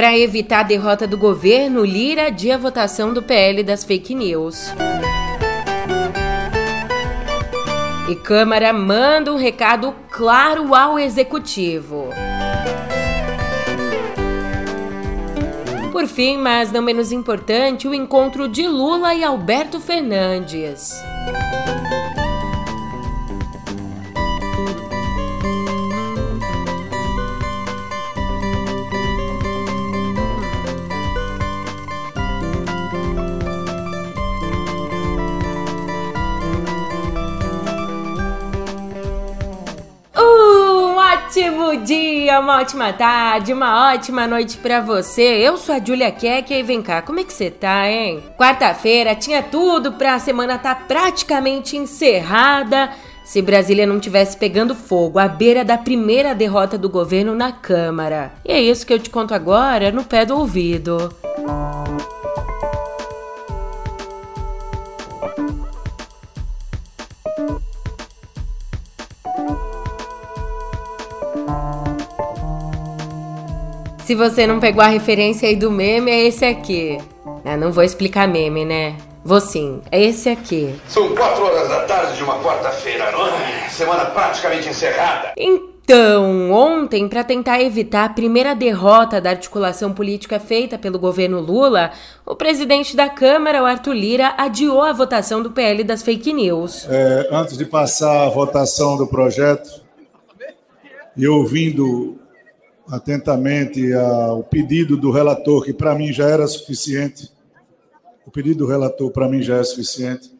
para evitar a derrota do governo, Lira adia a votação do PL das fake news. E Câmara manda um recado claro ao Executivo. Por fim, mas não menos importante, o encontro de Lula e Alberto Fernandes. Ótimo dia, uma ótima tarde, uma ótima noite para você. Eu sou a Julia Keck e vem cá, como é que você tá, hein? Quarta-feira tinha tudo pra semana tá praticamente encerrada se Brasília não tivesse pegando fogo à beira da primeira derrota do governo na Câmara. E é isso que eu te conto agora no pé do ouvido. Se você não pegou a referência aí do meme, é esse aqui. Ah, não vou explicar meme, né? Vou sim, é esse aqui. São quatro horas da tarde de uma quarta-feira, é? semana praticamente encerrada. Então, ontem, para tentar evitar a primeira derrota da articulação política feita pelo governo Lula, o presidente da Câmara, o Arthur Lira, adiou a votação do PL das fake news. É, antes de passar a votação do projeto, e ouvindo atentamente ao pedido do relator, que para mim já era suficiente. O pedido do relator para mim já é suficiente.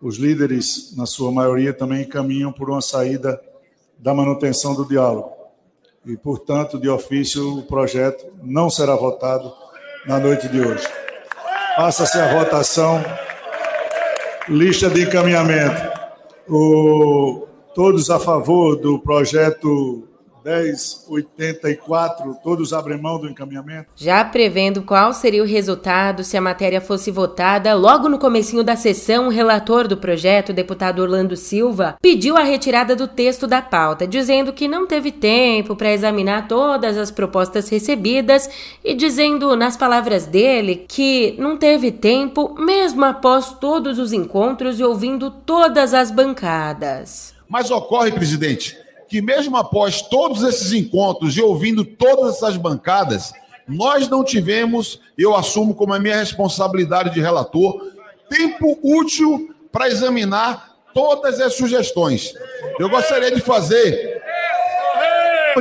Os líderes, na sua maioria, também caminham por uma saída da manutenção do diálogo. E, portanto, de ofício, o projeto não será votado na noite de hoje. Passa-se a votação. Lista de encaminhamento. O, todos a favor do projeto 1084, todos abrem mão do encaminhamento? Já prevendo qual seria o resultado se a matéria fosse votada, logo no comecinho da sessão, o relator do projeto, o deputado Orlando Silva, pediu a retirada do texto da pauta, dizendo que não teve tempo para examinar todas as propostas recebidas e dizendo, nas palavras dele, que não teve tempo mesmo após todos os encontros e ouvindo todas as bancadas. Mas ocorre, presidente, que, mesmo após todos esses encontros e ouvindo todas essas bancadas, nós não tivemos, eu assumo como a minha responsabilidade de relator, tempo útil para examinar todas as sugestões. Eu gostaria de fazer.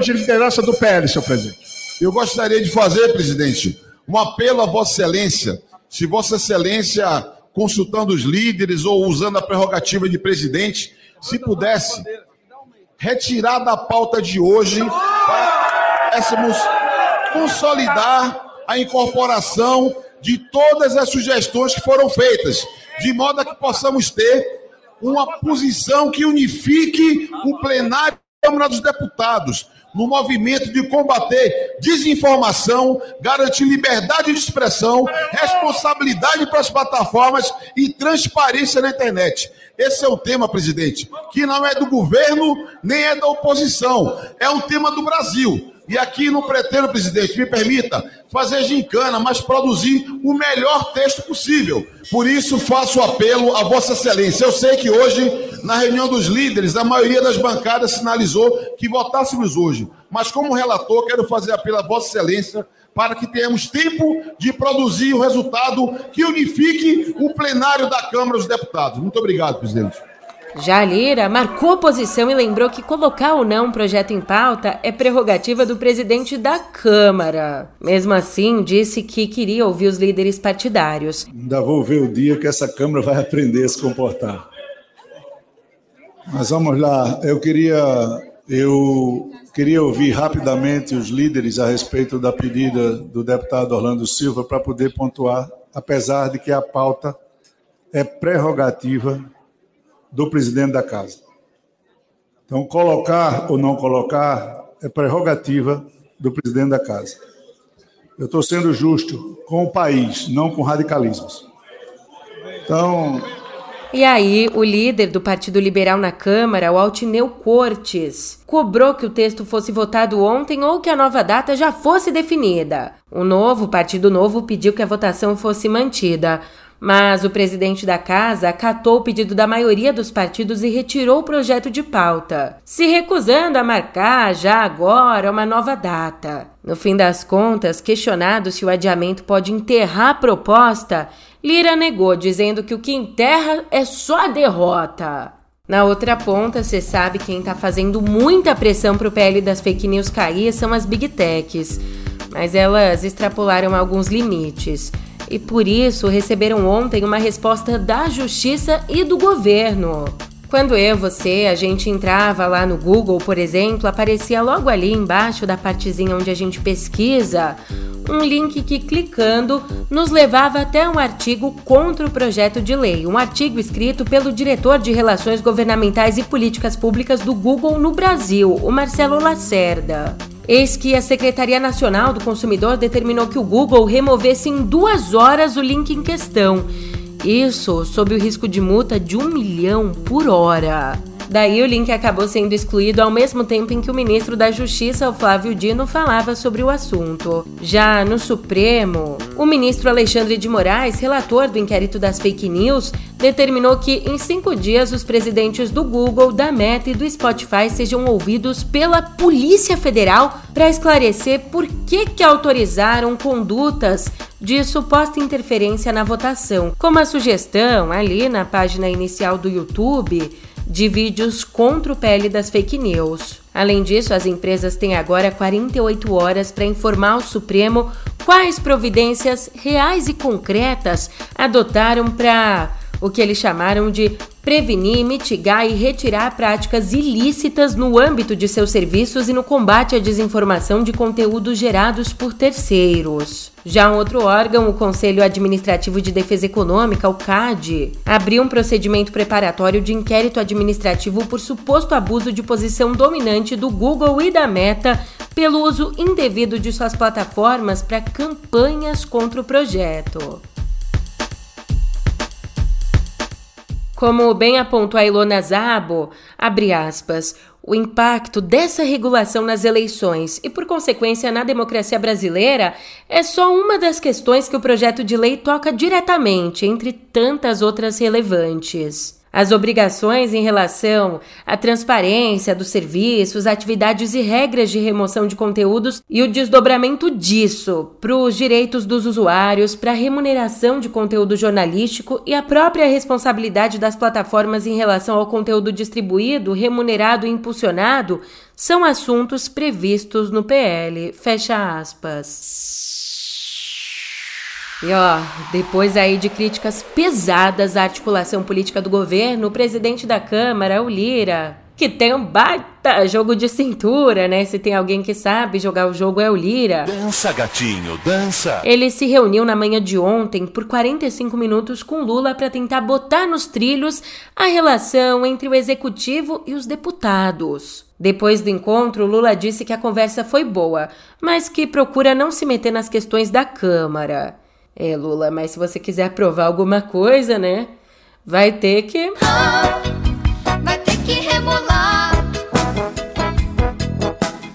De liderança do PL, senhor presidente. Eu gostaria de fazer, presidente, um apelo a Vossa Excelência. Se Vossa Excelência, consultando os líderes ou usando a prerrogativa de presidente, se pudesse retirar da pauta de hoje para pudéssemos consolidar a incorporação de todas as sugestões que foram feitas, de modo a que possamos ter uma posição que unifique o plenário Câmara dos Deputados, no movimento de combater desinformação, garantir liberdade de expressão, responsabilidade para as plataformas e transparência na internet. Esse é o tema, presidente, que não é do governo nem é da oposição, é um tema do Brasil. E aqui não pretendo, presidente, me permita, fazer gincana, mas produzir o melhor texto possível. Por isso, faço apelo a Vossa Excelência. Eu sei que hoje, na reunião dos líderes, a maioria das bancadas sinalizou que votássemos hoje. Mas, como relator, quero fazer apelo a Vossa Excelência para que tenhamos tempo de produzir o resultado que unifique o plenário da Câmara dos Deputados. Muito obrigado, presidente. Já Lira marcou posição e lembrou que colocar ou não um projeto em pauta é prerrogativa do presidente da Câmara. Mesmo assim, disse que queria ouvir os líderes partidários. Ainda vou ver o dia que essa Câmara vai aprender a se comportar. Mas vamos lá, eu queria eu queria ouvir rapidamente os líderes a respeito da pedida do deputado Orlando Silva para poder pontuar, apesar de que a pauta é prerrogativa do presidente da casa. Então, colocar ou não colocar é prerrogativa do presidente da casa. Eu estou sendo justo com o país, não com radicalismos. Então, E aí, o líder do Partido Liberal na Câmara, o Altineu Cortes, cobrou que o texto fosse votado ontem ou que a nova data já fosse definida. O novo Partido Novo pediu que a votação fosse mantida. Mas o presidente da casa acatou o pedido da maioria dos partidos e retirou o projeto de pauta, se recusando a marcar já agora uma nova data. No fim das contas, questionado se o adiamento pode enterrar a proposta, Lira negou, dizendo que o que enterra é só a derrota. Na outra ponta, você sabe quem está fazendo muita pressão para o PL das fake news cair são as big techs, mas elas extrapolaram alguns limites e por isso receberam ontem uma resposta da Justiça e do governo. Quando eu, você, a gente entrava lá no Google, por exemplo, aparecia logo ali embaixo da partezinha onde a gente pesquisa um link que clicando nos levava até um artigo contra o projeto de lei, um artigo escrito pelo diretor de Relações Governamentais e Políticas Públicas do Google no Brasil, o Marcelo Lacerda. Eis que a Secretaria Nacional do Consumidor determinou que o Google removesse em duas horas o link em questão. Isso sob o risco de multa de um milhão por hora. Daí o link acabou sendo excluído ao mesmo tempo em que o ministro da Justiça, Flávio Dino, falava sobre o assunto. Já no Supremo, o ministro Alexandre de Moraes, relator do inquérito das fake news, determinou que em cinco dias os presidentes do Google, da Meta e do Spotify sejam ouvidos pela Polícia Federal para esclarecer por que, que autorizaram condutas de suposta interferência na votação, como a sugestão ali na página inicial do YouTube de vídeos contra o PL das fake news. Além disso, as empresas têm agora 48 horas para informar ao Supremo quais providências reais e concretas adotaram para o que eles chamaram de prevenir, mitigar e retirar práticas ilícitas no âmbito de seus serviços e no combate à desinformação de conteúdos gerados por terceiros. Já um outro órgão, o Conselho Administrativo de Defesa Econômica, o CAD, abriu um procedimento preparatório de inquérito administrativo por suposto abuso de posição dominante do Google e da Meta pelo uso indevido de suas plataformas para campanhas contra o projeto. Como bem apontou a Ilona Zabo, abre aspas, o impacto dessa regulação nas eleições e, por consequência, na democracia brasileira é só uma das questões que o projeto de lei toca diretamente, entre tantas outras relevantes. As obrigações em relação à transparência dos serviços, atividades e regras de remoção de conteúdos e o desdobramento disso para os direitos dos usuários, para a remuneração de conteúdo jornalístico e a própria responsabilidade das plataformas em relação ao conteúdo distribuído, remunerado e impulsionado são assuntos previstos no PL. Fecha aspas. E ó, depois aí de críticas pesadas à articulação política do governo, o presidente da Câmara, o Lira, que tem um baita jogo de cintura, né? Se tem alguém que sabe jogar o jogo é o Lira. Dança, gatinho, dança. Ele se reuniu na manhã de ontem por 45 minutos com Lula para tentar botar nos trilhos a relação entre o executivo e os deputados. Depois do encontro, Lula disse que a conversa foi boa, mas que procura não se meter nas questões da Câmara. É, Lula, mas se você quiser provar alguma coisa, né? Vai ter que. Ah, vai ter que rebolar.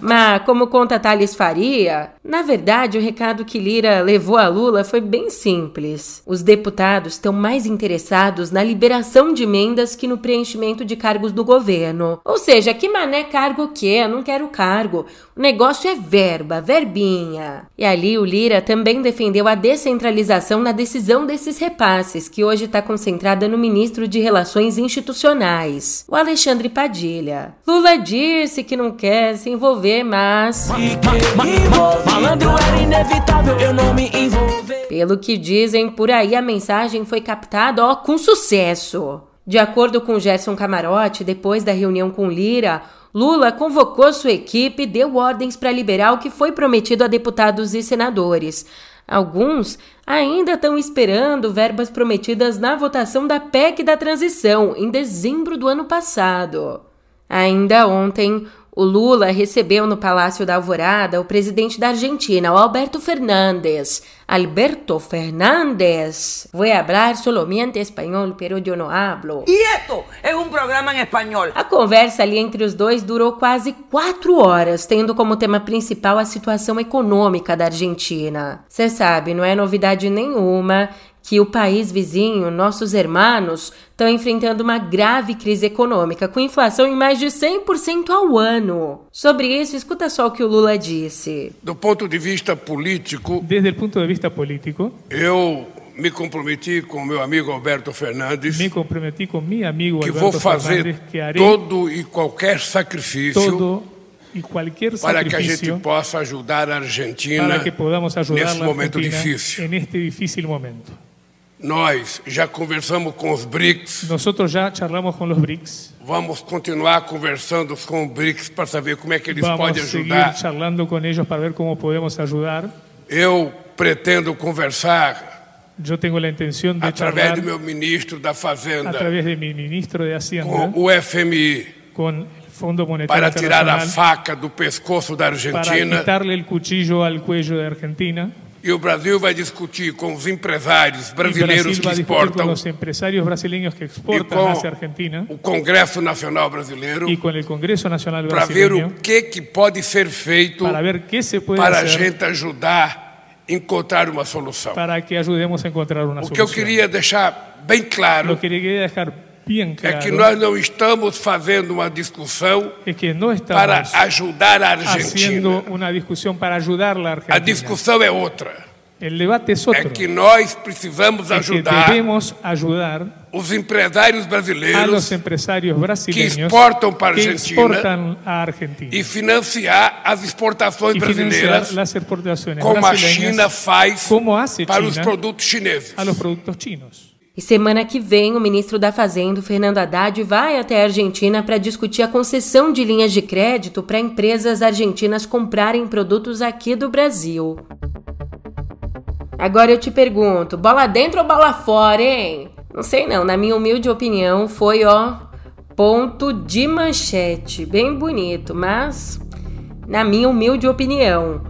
Mas, como conta Thales Faria, na verdade, o recado que Lira levou a Lula foi bem simples. Os deputados estão mais interessados na liberação de emendas que no preenchimento de cargos do governo. Ou seja, que mané cargo que é? Eu não quero cargo. O negócio é verba, verbinha. E ali o Lira também defendeu a descentralização na decisão desses repasses, que hoje está concentrada no ministro de Relações Institucionais, o Alexandre Padilha. Lula disse que não quer se envolver, mas. Ma, ma, ma, Malandro era inevitável eu não me envolver. Pelo que dizem por aí, a mensagem foi captada ó, com sucesso. De acordo com Gerson Camarote, depois da reunião com Lira, Lula convocou sua equipe e deu ordens para liberar o que foi prometido a deputados e senadores. Alguns ainda estão esperando verbas prometidas na votação da PEC da transição, em dezembro do ano passado. Ainda ontem, O Lula recebeu no Palácio da Alvorada o presidente da Argentina, o Alberto Fernandes. Alberto Fernandes. Voy a hablar solamente espanhol, pero yo no hablo. E esto é um programa em espanhol. A conversa ali entre os dois durou quase quatro horas, tendo como tema principal a situação econômica da Argentina. Você sabe, não é novidade nenhuma que o país vizinho, nossos hermanos, estão enfrentando uma grave crise econômica, com inflação em mais de 100% ao ano. Sobre isso, escuta só o que o Lula disse. Do ponto de vista político, Desde el punto de vista político, eu me comprometi com meu amigo Alberto Fernandes me comprometí con mi amigo que Alberto vou fazer Fernández que haré todo e qualquer sacrifício todo y cualquier para que a gente possa ajudar a Argentina para que podamos ayudar a nesse momento difícil. en este difícil momento. Nós já conversamos com os BRICS, Nosotros ya charlamos con los BRICS, vamos continuar conversando com os BRICS para saber como é que eles vamos podem a seguir ajudar. charlando con ellos para ver cómo podemos ayudar. Eu pretendo conversar Yo tengo la intención de através do meu ministro da a Fazenda través de mi ministro de Hacienda com o FMI con el Fondo Monetario para tirar a faca do pescoço da para Argentina. quitarle el cuchillo al cuello de Argentina. E o Brasil vai discutir com os empresários brasileiros Brasil que exportam los empresarios brasileños que e exportan com hacia Argentina. o Congresso Nacional Brasileiro y con el Congreso Nacional para ver o que, que pode ser feito para ver qué se puede para a gente ajudar a encontrar uma solução. para que ayudemos a encontrar una O que eu queria deixar bem claro Lo que quería dejar bien é que nós não estamos fazendo uma discussão que para ajudar a Argentina. a A discussão é outra. É otro. que nós precisamos que ajudar ayudar os empresários a brasileiros brasileños exportan para que Argentina a Argentina e financiar as exportações brasileiras como a China faz para os produtos chineses. E semana que vem, o ministro da Fazenda, Fernando Haddad, vai até a Argentina para discutir a concessão de linhas de crédito para empresas argentinas comprarem produtos aqui do Brasil. Agora eu te pergunto, bola dentro ou bola fora, hein? Não sei não, na minha humilde opinião, foi ó, ponto de manchete, bem bonito, mas na minha humilde opinião,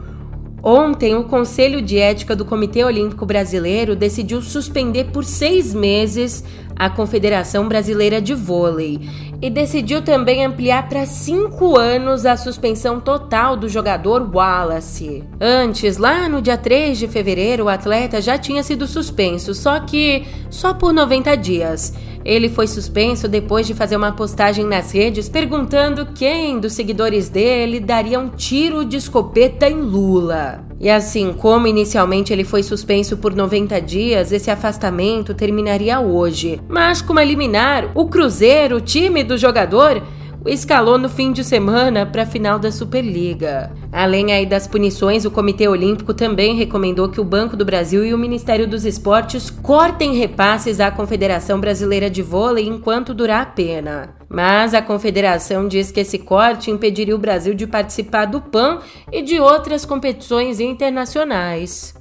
Ontem, o Conselho de Ética do Comitê Olímpico Brasileiro decidiu suspender por seis meses a Confederação Brasileira de Vôlei e decidiu também ampliar para cinco anos a suspensão total do jogador Wallace. Antes, lá no dia 3 de fevereiro, o atleta já tinha sido suspenso, só que só por 90 dias. Ele foi suspenso depois de fazer uma postagem nas redes perguntando quem dos seguidores dele daria um tiro de escopeta em Lula. E assim, como inicialmente ele foi suspenso por 90 dias, esse afastamento terminaria hoje. Mas como eliminar o Cruzeiro, o time do jogador, escalou no fim de semana para a final da Superliga. Além aí das punições, o Comitê Olímpico também recomendou que o Banco do Brasil e o Ministério dos Esportes cortem repasses à Confederação Brasileira de Vôlei enquanto durar a pena. Mas a confederação diz que esse corte impediria o Brasil de participar do PAN e de outras competições internacionais.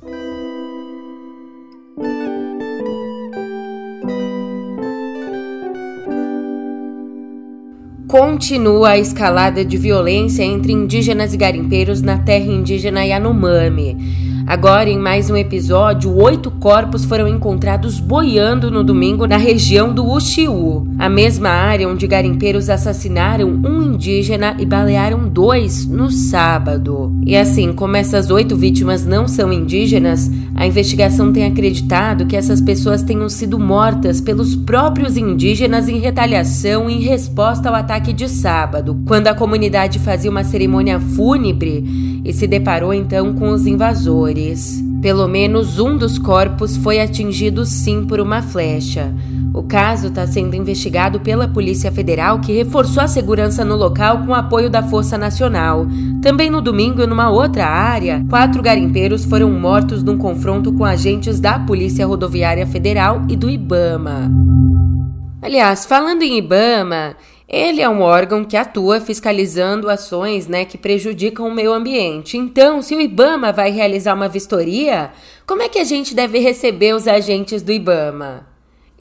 Continua a escalada de violência entre indígenas e garimpeiros na terra indígena Yanomami. Agora, em mais um episódio, oito corpos foram encontrados boiando no domingo na região do Uxiú, a mesma área onde garimpeiros assassinaram um indígena e balearam dois no sábado. E assim, como essas oito vítimas não são indígenas, a investigação tem acreditado que essas pessoas tenham sido mortas pelos próprios indígenas em retaliação em resposta ao ataque de sábado, quando a comunidade fazia uma cerimônia fúnebre e se deparou então com os invasores. Pelo menos um dos corpos foi atingido sim por uma flecha. O caso está sendo investigado pela Polícia Federal, que reforçou a segurança no local com apoio da Força Nacional. Também no domingo, numa outra área, quatro garimpeiros foram mortos num confronto com agentes da Polícia Rodoviária Federal e do Ibama. Aliás, falando em Ibama, ele é um órgão que atua fiscalizando ações né, que prejudicam o meio ambiente. Então, se o Ibama vai realizar uma vistoria, como é que a gente deve receber os agentes do Ibama?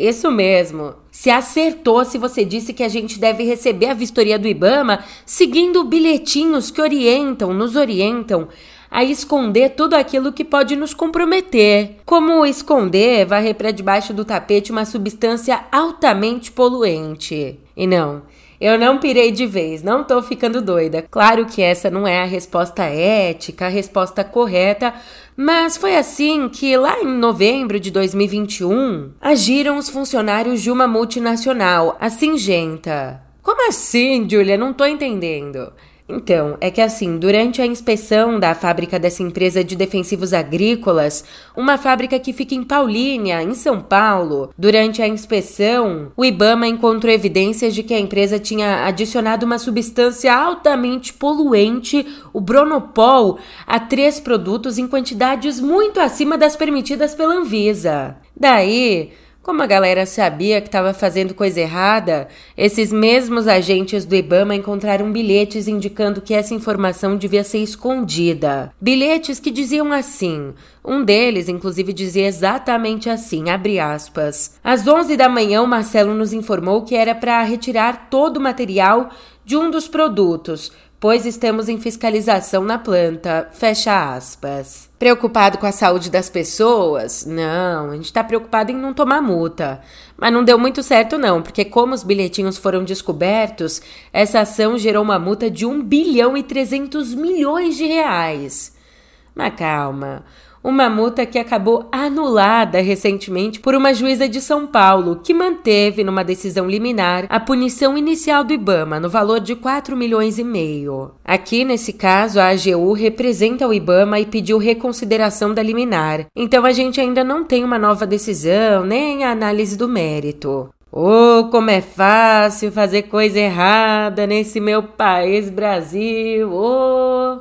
Isso mesmo. Se acertou se você disse que a gente deve receber a vistoria do Ibama seguindo bilhetinhos que orientam, nos orientam a esconder tudo aquilo que pode nos comprometer. Como esconder, varrer para debaixo do tapete uma substância altamente poluente. E não, eu não pirei de vez, não tô ficando doida. Claro que essa não é a resposta ética, a resposta correta, mas foi assim que, lá em novembro de 2021, agiram os funcionários de uma multinacional, a Singenta. Como assim, Julia? Não tô entendendo. Então, é que assim, durante a inspeção da fábrica dessa empresa de defensivos agrícolas, uma fábrica que fica em Paulínia, em São Paulo, durante a inspeção, o Ibama encontrou evidências de que a empresa tinha adicionado uma substância altamente poluente, o Bronopol, a três produtos em quantidades muito acima das permitidas pela Anvisa. Daí, como a galera sabia que estava fazendo coisa errada, esses mesmos agentes do Ibama encontraram bilhetes indicando que essa informação devia ser escondida. Bilhetes que diziam assim. Um deles, inclusive, dizia exatamente assim, abre aspas. Às 11 da manhã, o Marcelo nos informou que era para retirar todo o material de um dos produtos, pois estamos em fiscalização na planta. Fecha aspas. Preocupado com a saúde das pessoas? Não, a gente está preocupado em não tomar multa. Mas não deu muito certo, não, porque como os bilhetinhos foram descobertos, essa ação gerou uma multa de 1 bilhão e 300 milhões de reais. Mas calma. Uma multa que acabou anulada recentemente por uma juíza de São Paulo, que manteve numa decisão liminar a punição inicial do Ibama no valor de 4 milhões e meio. Aqui, nesse caso, a AGU representa o Ibama e pediu reconsideração da liminar. Então a gente ainda não tem uma nova decisão, nem a análise do mérito. Oh, como é fácil fazer coisa errada nesse meu país Brasil. Oh.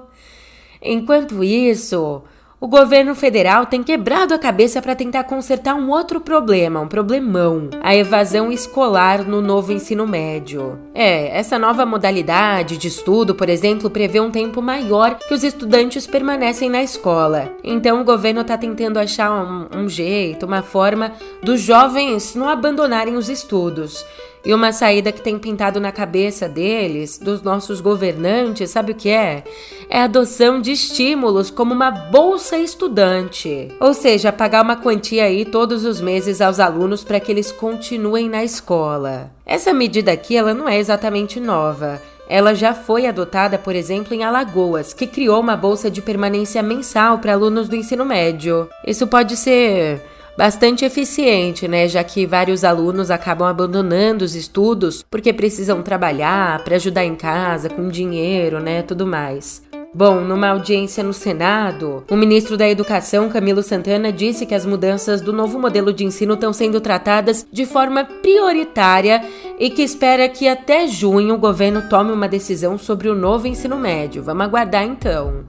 Enquanto isso, o governo federal tem quebrado a cabeça para tentar consertar um outro problema, um problemão: a evasão escolar no novo ensino médio. É, essa nova modalidade de estudo, por exemplo, prevê um tempo maior que os estudantes permanecem na escola. Então o governo está tentando achar um, um jeito, uma forma dos jovens não abandonarem os estudos. E uma saída que tem pintado na cabeça deles, dos nossos governantes, sabe o que é? É a adoção de estímulos como uma bolsa estudante. Ou seja, pagar uma quantia aí todos os meses aos alunos para que eles continuem na escola. Essa medida aqui, ela não é exatamente nova. Ela já foi adotada, por exemplo, em Alagoas, que criou uma bolsa de permanência mensal para alunos do ensino médio. Isso pode ser bastante eficiente, né? Já que vários alunos acabam abandonando os estudos porque precisam trabalhar para ajudar em casa, com dinheiro, né? Tudo mais. Bom, numa audiência no Senado, o ministro da Educação, Camilo Santana, disse que as mudanças do novo modelo de ensino estão sendo tratadas de forma prioritária e que espera que até junho o governo tome uma decisão sobre o novo ensino médio. Vamos aguardar então.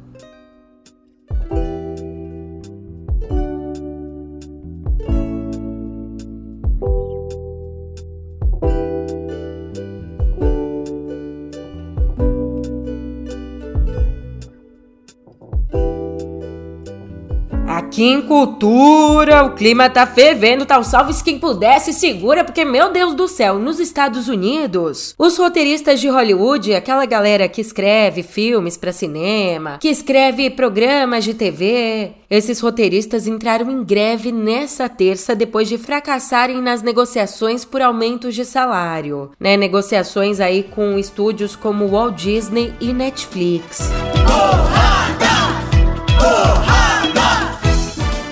Em Cultura, o clima tá fervendo, tal salve quem pudesse, segura, porque, meu Deus do céu, nos Estados Unidos, os roteiristas de Hollywood, aquela galera que escreve filmes para cinema, que escreve programas de TV, esses roteiristas entraram em greve nessa terça depois de fracassarem nas negociações por aumentos de salário, né? Negociações aí com estúdios como Walt Disney e Netflix. Porrada! Porrada!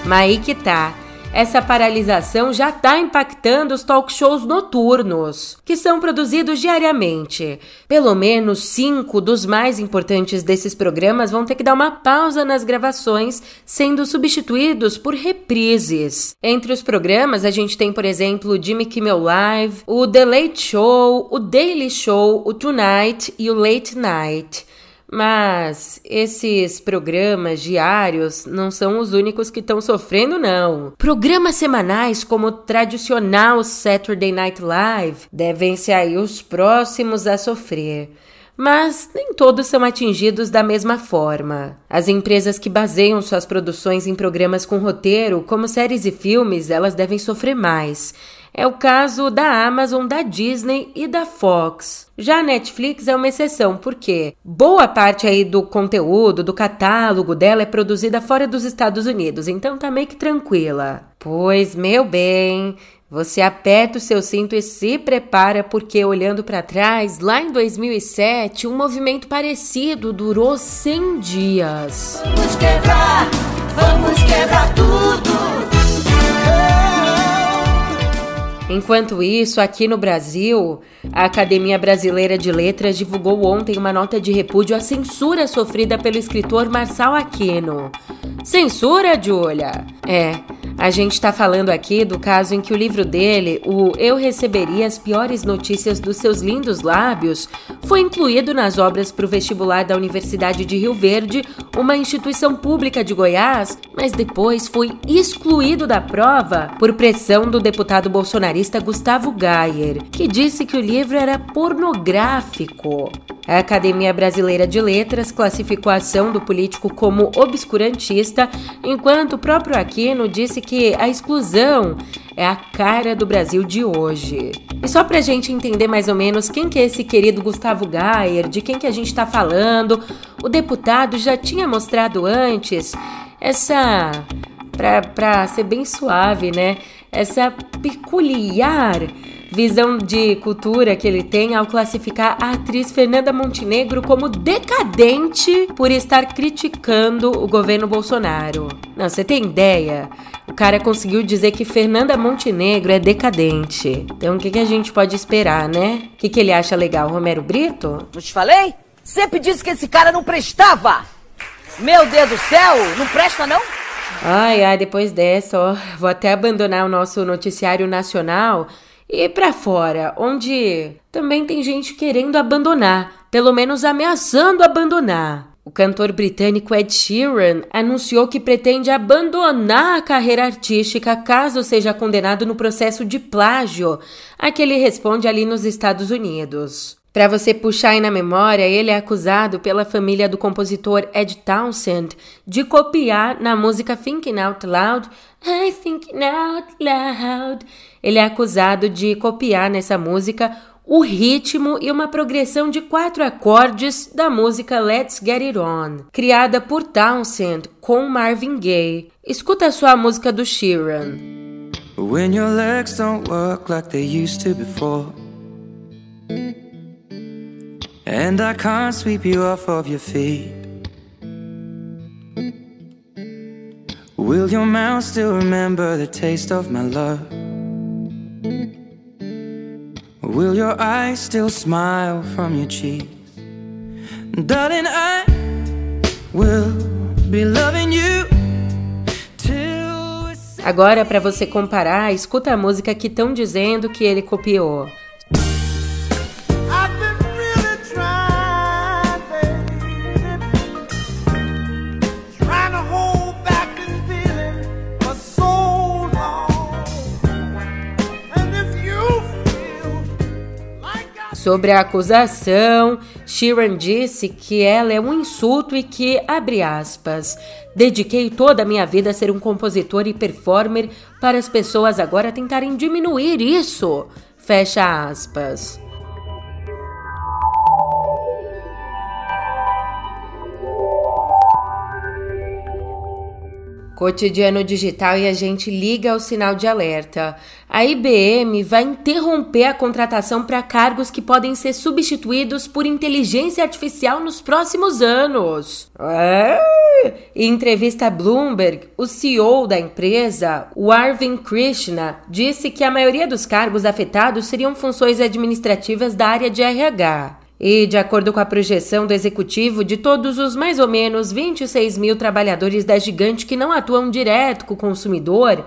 Mas aí que tá. Essa paralisação já está impactando os talk shows noturnos, que são produzidos diariamente. Pelo menos cinco dos mais importantes desses programas vão ter que dar uma pausa nas gravações, sendo substituídos por reprises. Entre os programas, a gente tem, por exemplo, o Jimmy Kimmel Live, o The Late Show, o Daily Show, o Tonight e o Late Night. Mas esses programas diários não são os únicos que estão sofrendo, não. Programas semanais, como o tradicional Saturday Night Live, devem ser aí os próximos a sofrer. Mas nem todos são atingidos da mesma forma. As empresas que baseiam suas produções em programas com roteiro, como séries e filmes, elas devem sofrer mais. É o caso da Amazon, da Disney e da Fox. Já a Netflix é uma exceção, porque boa parte aí do conteúdo, do catálogo dela é produzida fora dos Estados Unidos, então tá meio que tranquila. Pois, meu bem, você aperta o seu cinto e se prepara, porque olhando para trás, lá em 2007, um movimento parecido durou 100 dias. Vamos quebrar, vamos quebrar tudo. Enquanto isso, aqui no Brasil, a Academia Brasileira de Letras divulgou ontem uma nota de repúdio à censura sofrida pelo escritor Marçal Aquino. Censura, Julia? É, a gente está falando aqui do caso em que o livro dele, o Eu Receberia as Piores Notícias dos Seus Lindos Lábios, foi incluído nas obras para o vestibular da Universidade de Rio Verde, uma instituição pública de Goiás, mas depois foi excluído da prova por pressão do deputado bolsonarista Gustavo Gayer, que disse que o livro era pornográfico. A Academia Brasileira de Letras classificou a ação do político como obscurantista, enquanto o próprio Aquino disse que a exclusão é a cara do Brasil de hoje. E só pra gente entender mais ou menos quem que é esse querido Gustavo Gayer, de quem que a gente tá falando, o deputado já tinha mostrado antes essa pra, pra ser bem suave, né? Essa peculiar visão de cultura que ele tem ao classificar a atriz Fernanda Montenegro como decadente por estar criticando o governo Bolsonaro. Não, você tem ideia? O cara conseguiu dizer que Fernanda Montenegro é decadente. Então o que, que a gente pode esperar, né? O que, que ele acha legal, Romero Brito? Não te falei? Sempre disse que esse cara não prestava. Meu Deus do céu, não presta não? Ai, ai, depois dessa, ó, vou até abandonar o nosso noticiário nacional e para fora, onde também tem gente querendo abandonar, pelo menos ameaçando abandonar. O cantor britânico Ed Sheeran anunciou que pretende abandonar a carreira artística caso seja condenado no processo de plágio a que ele responde ali nos Estados Unidos. Para você puxar aí na memória, ele é acusado pela família do compositor Ed Townsend de copiar na música Thinking Out Loud, I Thinking Out Loud, ele é acusado de copiar nessa música o ritmo e uma progressão de quatro acordes da música Let's Get It On, criada por Townsend com Marvin Gaye. Escuta a sua música do Sheeran. When your legs don't work like they used to before And I can't sweep you off of your feet Will your mouth still remember the taste of my love? Will your eyes still smile from your cheeks? Darling, I will be loving you. Agora, para você comparar, escuta a música que estão dizendo que ele copiou. Sobre a acusação, Sheeran disse que ela é um insulto e que, abre aspas, dediquei toda a minha vida a ser um compositor e performer para as pessoas agora tentarem diminuir isso, fecha aspas. Cotidiano digital e a gente liga ao sinal de alerta. A IBM vai interromper a contratação para cargos que podem ser substituídos por inteligência artificial nos próximos anos. É? Em entrevista a Bloomberg, o CEO da empresa, o Arvind Krishna, disse que a maioria dos cargos afetados seriam funções administrativas da área de RH. E, de acordo com a projeção do executivo, de todos os mais ou menos 26 mil trabalhadores da gigante que não atuam direto com o consumidor,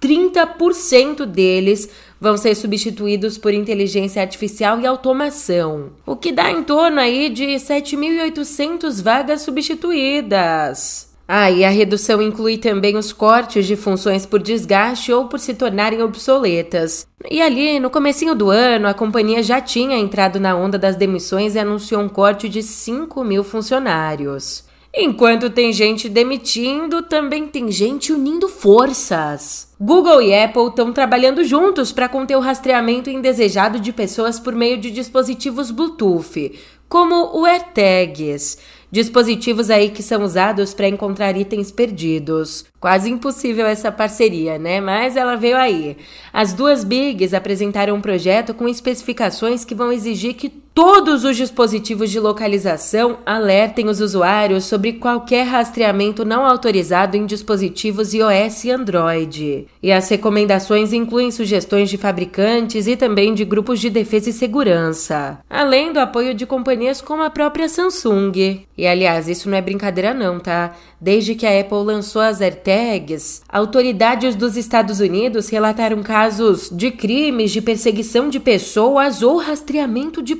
30% deles vão ser substituídos por inteligência artificial e automação, o que dá em torno aí de 7.800 vagas substituídas. Ah, e a redução inclui também os cortes de funções por desgaste ou por se tornarem obsoletas. E ali, no comecinho do ano, a companhia já tinha entrado na onda das demissões e anunciou um corte de 5 mil funcionários. Enquanto tem gente demitindo, também tem gente unindo forças. Google e Apple estão trabalhando juntos para conter o rastreamento indesejado de pessoas por meio de dispositivos Bluetooth, como o AirTags. Dispositivos aí que são usados para encontrar itens perdidos. Quase impossível essa parceria, né? Mas ela veio aí. As duas bigs apresentaram um projeto com especificações que vão exigir que todos os dispositivos de localização alertem os usuários sobre qualquer rastreamento não autorizado em dispositivos iOS e Android. E as recomendações incluem sugestões de fabricantes e também de grupos de defesa e segurança, além do apoio de companhias como a própria Samsung. E aliás, isso não é brincadeira não, tá? Desde que a Apple lançou as AirTags, autoridades dos Estados Unidos relataram casos de crimes de perseguição de pessoas ou rastreamento de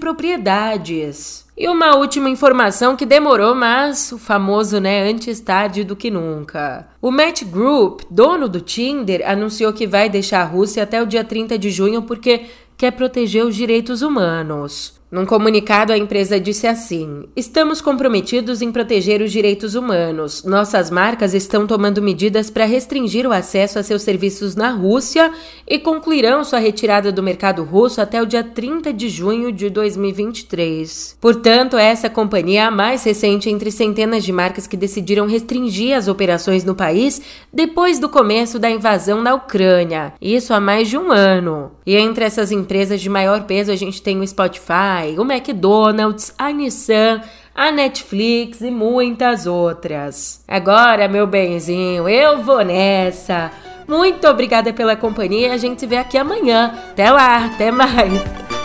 E uma última informação que demorou, mas o famoso, né, antes tarde do que nunca. O Match Group, dono do Tinder, anunciou que vai deixar a Rússia até o dia 30 de junho porque quer proteger os direitos humanos. Num comunicado, a empresa disse assim: Estamos comprometidos em proteger os direitos humanos. Nossas marcas estão tomando medidas para restringir o acesso a seus serviços na Rússia e concluirão sua retirada do mercado russo até o dia 30 de junho de 2023. Portanto, essa companhia é a mais recente entre centenas de marcas que decidiram restringir as operações no país depois do começo da invasão na Ucrânia. Isso há mais de um ano. E entre essas empresas de maior peso, a gente tem o Spotify o McDonald's, a Nissan, a Netflix e muitas outras. Agora, meu benzinho, eu vou nessa. Muito obrigada pela companhia. A gente se vê aqui amanhã. Até lá, até mais.